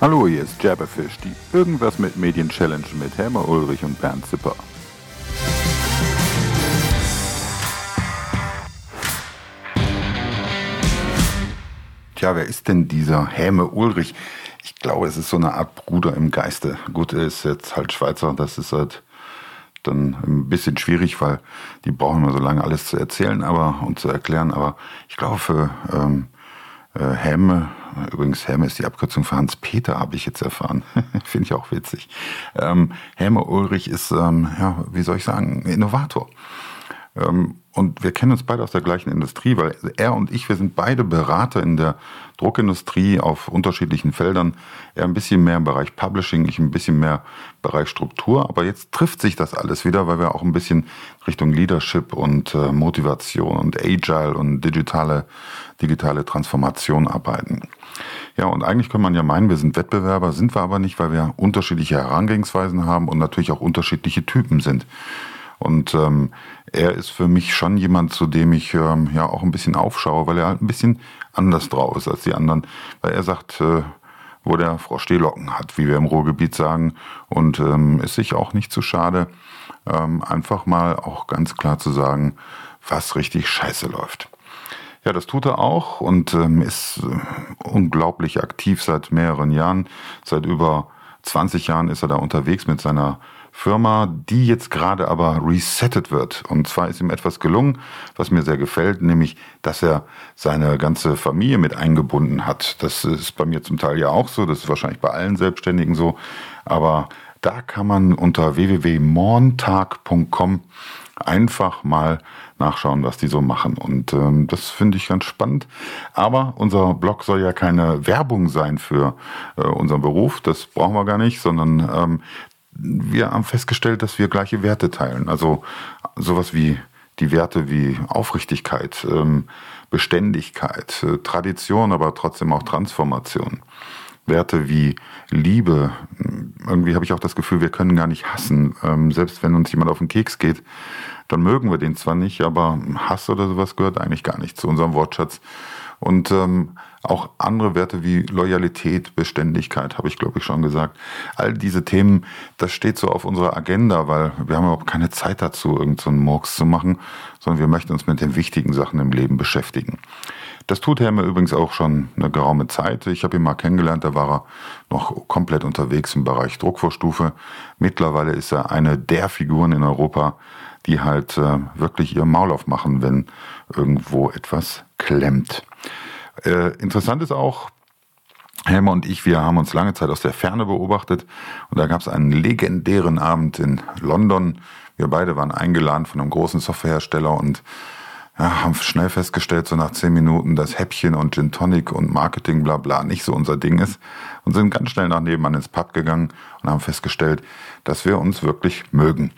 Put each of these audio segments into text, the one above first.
Hallo, hier ist Jabberfish, die Irgendwas mit Medien Challenge mit Helmer Ulrich und Bernd Zipper. Tja, wer ist denn dieser Häme Ulrich? Ich glaube, es ist so eine Art Bruder im Geiste. Gut, er ist jetzt halt Schweizer, das ist halt dann ein bisschen schwierig, weil die brauchen immer so lange alles zu erzählen aber, und zu erklären. Aber ich glaube, für ähm, äh, Häme, übrigens Häme ist die Abkürzung für Hans-Peter, habe ich jetzt erfahren. Finde ich auch witzig. Ähm, Häme Ulrich ist, ähm, ja, wie soll ich sagen, Innovator. Ähm, und wir kennen uns beide aus der gleichen Industrie, weil er und ich, wir sind beide Berater in der Druckindustrie auf unterschiedlichen Feldern. Er ein bisschen mehr im Bereich Publishing, ich ein bisschen mehr im Bereich Struktur. Aber jetzt trifft sich das alles wieder, weil wir auch ein bisschen Richtung Leadership und äh, Motivation und Agile und digitale, digitale Transformation arbeiten. Ja, und eigentlich kann man ja meinen, wir sind Wettbewerber, sind wir aber nicht, weil wir unterschiedliche Herangehensweisen haben und natürlich auch unterschiedliche Typen sind. Und ähm, er ist für mich schon jemand, zu dem ich ähm, ja auch ein bisschen aufschaue, weil er halt ein bisschen anders drauf ist als die anderen. Weil er sagt, äh, wo der Frau Stehlocken hat, wie wir im Ruhrgebiet sagen, und ähm, ist sich auch nicht zu schade, ähm, einfach mal auch ganz klar zu sagen, was richtig scheiße läuft. Ja, das tut er auch und ähm, ist äh, unglaublich aktiv seit mehreren Jahren. Seit über 20 Jahren ist er da unterwegs mit seiner Firma, die jetzt gerade aber resettet wird. Und zwar ist ihm etwas gelungen, was mir sehr gefällt, nämlich, dass er seine ganze Familie mit eingebunden hat. Das ist bei mir zum Teil ja auch so, das ist wahrscheinlich bei allen Selbstständigen so. Aber da kann man unter www.morntag.com einfach mal nachschauen, was die so machen. Und ähm, das finde ich ganz spannend. Aber unser Blog soll ja keine Werbung sein für äh, unseren Beruf. Das brauchen wir gar nicht, sondern ähm, wir haben festgestellt, dass wir gleiche Werte teilen. Also sowas wie die Werte wie Aufrichtigkeit, ähm, Beständigkeit, äh, Tradition, aber trotzdem auch Transformation. Werte wie Liebe. Irgendwie habe ich auch das Gefühl, wir können gar nicht hassen. Ähm, selbst wenn uns jemand auf den Keks geht, dann mögen wir den zwar nicht, aber Hass oder sowas gehört eigentlich gar nicht zu unserem Wortschatz. Und ähm, auch andere Werte wie Loyalität, Beständigkeit, habe ich glaube ich schon gesagt. All diese Themen, das steht so auf unserer Agenda, weil wir haben überhaupt keine Zeit dazu, irgendeinen so Murks zu machen, sondern wir möchten uns mit den wichtigen Sachen im Leben beschäftigen. Das tut Helme übrigens auch schon eine geraume Zeit. Ich habe ihn mal kennengelernt, da war er noch komplett unterwegs im Bereich Druckvorstufe. Mittlerweile ist er eine der Figuren in Europa, die halt äh, wirklich ihr Maul aufmachen, wenn irgendwo etwas klemmt. Äh, interessant ist auch, Helmer und ich, wir haben uns lange Zeit aus der Ferne beobachtet und da gab es einen legendären Abend in London. Wir beide waren eingeladen von einem großen Softwarehersteller und ja, haben schnell festgestellt, so nach zehn Minuten, dass Häppchen und Gin Tonic und Marketing bla bla nicht so unser Ding ist und sind ganz schnell nach nebenan ins Pub gegangen und haben festgestellt, dass wir uns wirklich mögen.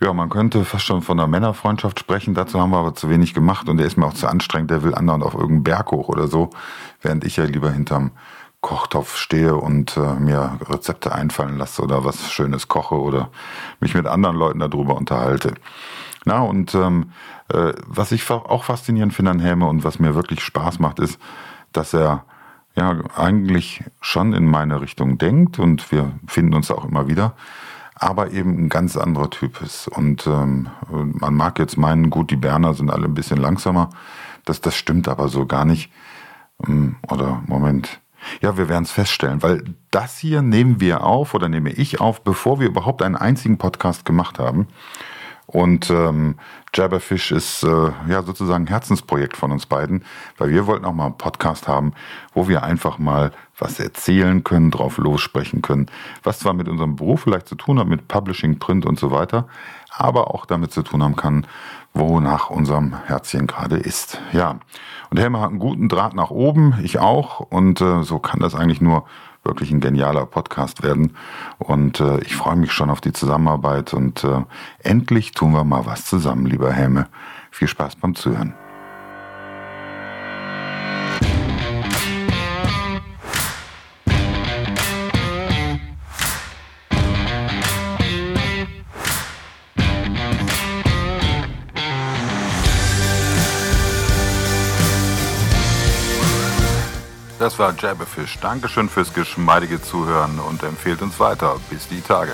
Ja, man könnte fast schon von einer Männerfreundschaft sprechen. Dazu haben wir aber zu wenig gemacht und der ist mir auch zu anstrengend. Der will anderen auf irgendeinen Berg hoch oder so, während ich ja lieber hinterm Kochtopf stehe und äh, mir Rezepte einfallen lasse oder was Schönes koche oder mich mit anderen Leuten darüber unterhalte. Na, und ähm, äh, was ich auch faszinierend finde an Helme und was mir wirklich Spaß macht, ist, dass er ja eigentlich schon in meine Richtung denkt und wir finden uns auch immer wieder aber eben ein ganz anderer Typ ist. Und ähm, man mag jetzt meinen, gut, die Berner sind alle ein bisschen langsamer. Das, das stimmt aber so gar nicht. Ähm, oder Moment. Ja, wir werden es feststellen, weil das hier nehmen wir auf oder nehme ich auf, bevor wir überhaupt einen einzigen Podcast gemacht haben. Und ähm, Jabberfish ist äh, ja sozusagen ein Herzensprojekt von uns beiden, weil wir wollten auch mal einen Podcast haben, wo wir einfach mal was erzählen können, drauf lossprechen können, was zwar mit unserem Beruf vielleicht zu tun hat, mit Publishing, Print und so weiter, aber auch damit zu tun haben kann, wonach unserem Herzchen gerade ist. Ja, und Helmer hat einen guten Draht nach oben, ich auch, und äh, so kann das eigentlich nur wirklich ein genialer Podcast werden. Und äh, ich freue mich schon auf die Zusammenarbeit und äh, endlich tun wir mal was zusammen, lieber Helme. Viel Spaß beim Zuhören. Das war Jabberfish. Dankeschön fürs geschmeidige Zuhören und empfehlt uns weiter. Bis die Tage.